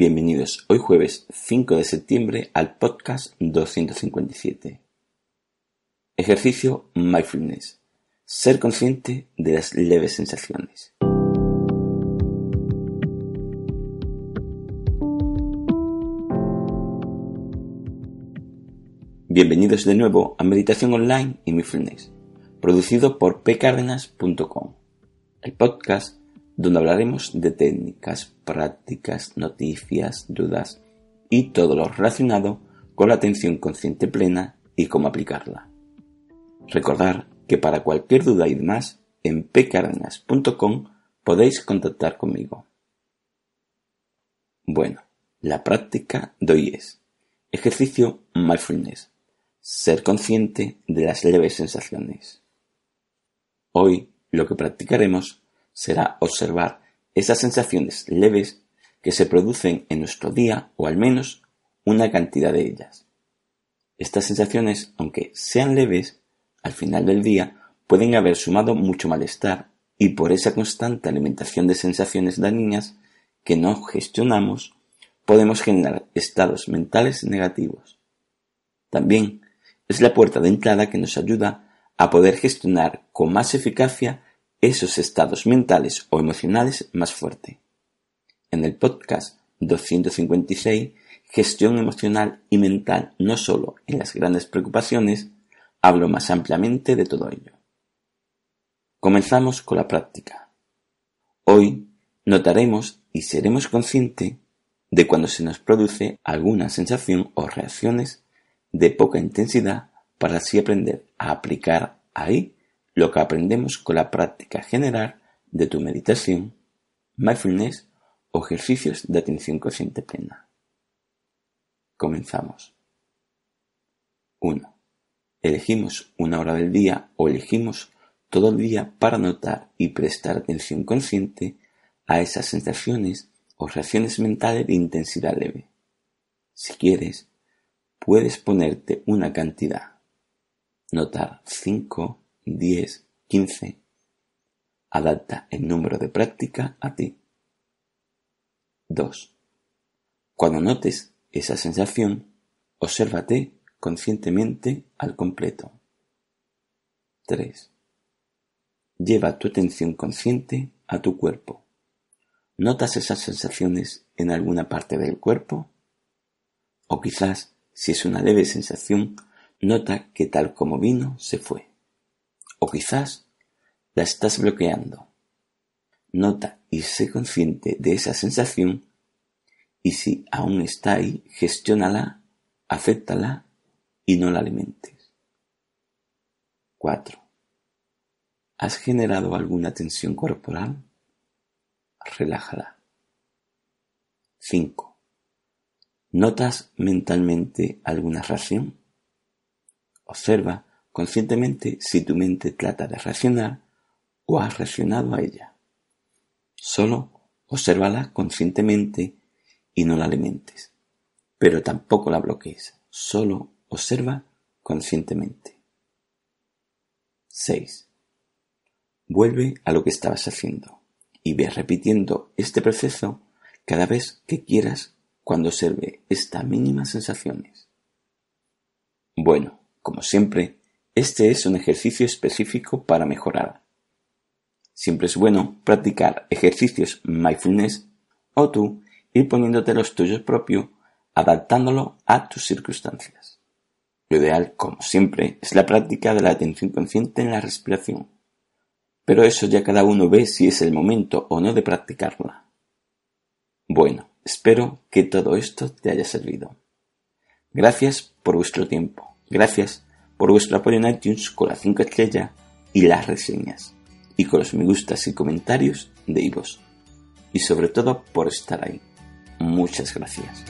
Bienvenidos hoy jueves 5 de septiembre al podcast 257. Ejercicio Mindfulness. Ser consciente de las leves sensaciones. Bienvenidos de nuevo a Meditación Online y Mindfulness, producido por pcardenas.com, el podcast donde hablaremos de técnicas, prácticas, noticias, dudas y todo lo relacionado con la atención consciente plena y cómo aplicarla. Recordar que para cualquier duda y demás, en pcardenas.com podéis contactar conmigo. Bueno, la práctica de hoy es ejercicio mindfulness, ser consciente de las leves sensaciones. Hoy lo que practicaremos será observar esas sensaciones leves que se producen en nuestro día o al menos una cantidad de ellas. Estas sensaciones, aunque sean leves, al final del día pueden haber sumado mucho malestar y por esa constante alimentación de sensaciones dañinas que no gestionamos, podemos generar estados mentales negativos. También es la puerta de entrada que nos ayuda a poder gestionar con más eficacia esos estados mentales o emocionales más fuerte. En el podcast 256, Gestión emocional y mental no solo en las grandes preocupaciones, hablo más ampliamente de todo ello. Comenzamos con la práctica. Hoy notaremos y seremos conscientes de cuando se nos produce alguna sensación o reacciones de poca intensidad para así aprender a aplicar ahí lo que aprendemos con la práctica general de tu meditación, mindfulness o ejercicios de atención consciente plena. Comenzamos. 1. Elegimos una hora del día o elegimos todo el día para notar y prestar atención consciente a esas sensaciones o reacciones mentales de intensidad leve. Si quieres, puedes ponerte una cantidad. Notar 5, 10, 15. Adapta el número de práctica a ti. 2. Cuando notes esa sensación, obsérvate conscientemente al completo. 3. Lleva tu atención consciente a tu cuerpo. ¿Notas esas sensaciones en alguna parte del cuerpo? O quizás, si es una leve sensación, nota que tal como vino, se fue. O quizás la estás bloqueando. Nota y sé consciente de esa sensación y si aún está ahí, gestiónala, acéptala y no la alimentes. 4. ¿Has generado alguna tensión corporal? Relájala. 5. ¿Notas mentalmente alguna reacción? Observa conscientemente si tu mente trata de reaccionar o has reaccionado a ella. Solo obsérvala conscientemente y no la alimentes, pero tampoco la bloquees, solo observa conscientemente. 6. Vuelve a lo que estabas haciendo y ve repitiendo este proceso cada vez que quieras cuando observe estas mínimas sensaciones. Bueno, como siempre, este es un ejercicio específico para mejorar. Siempre es bueno practicar ejercicios mindfulness o tú ir poniéndote los tuyos propios, adaptándolo a tus circunstancias. Lo ideal, como siempre, es la práctica de la atención consciente en la respiración. Pero eso ya cada uno ve si es el momento o no de practicarla. Bueno, espero que todo esto te haya servido. Gracias por vuestro tiempo. Gracias por vuestro apoyo en iTunes con las 5 estrellas y las reseñas, y con los me gustas y comentarios de Ivos. Y sobre todo por estar ahí. Muchas gracias.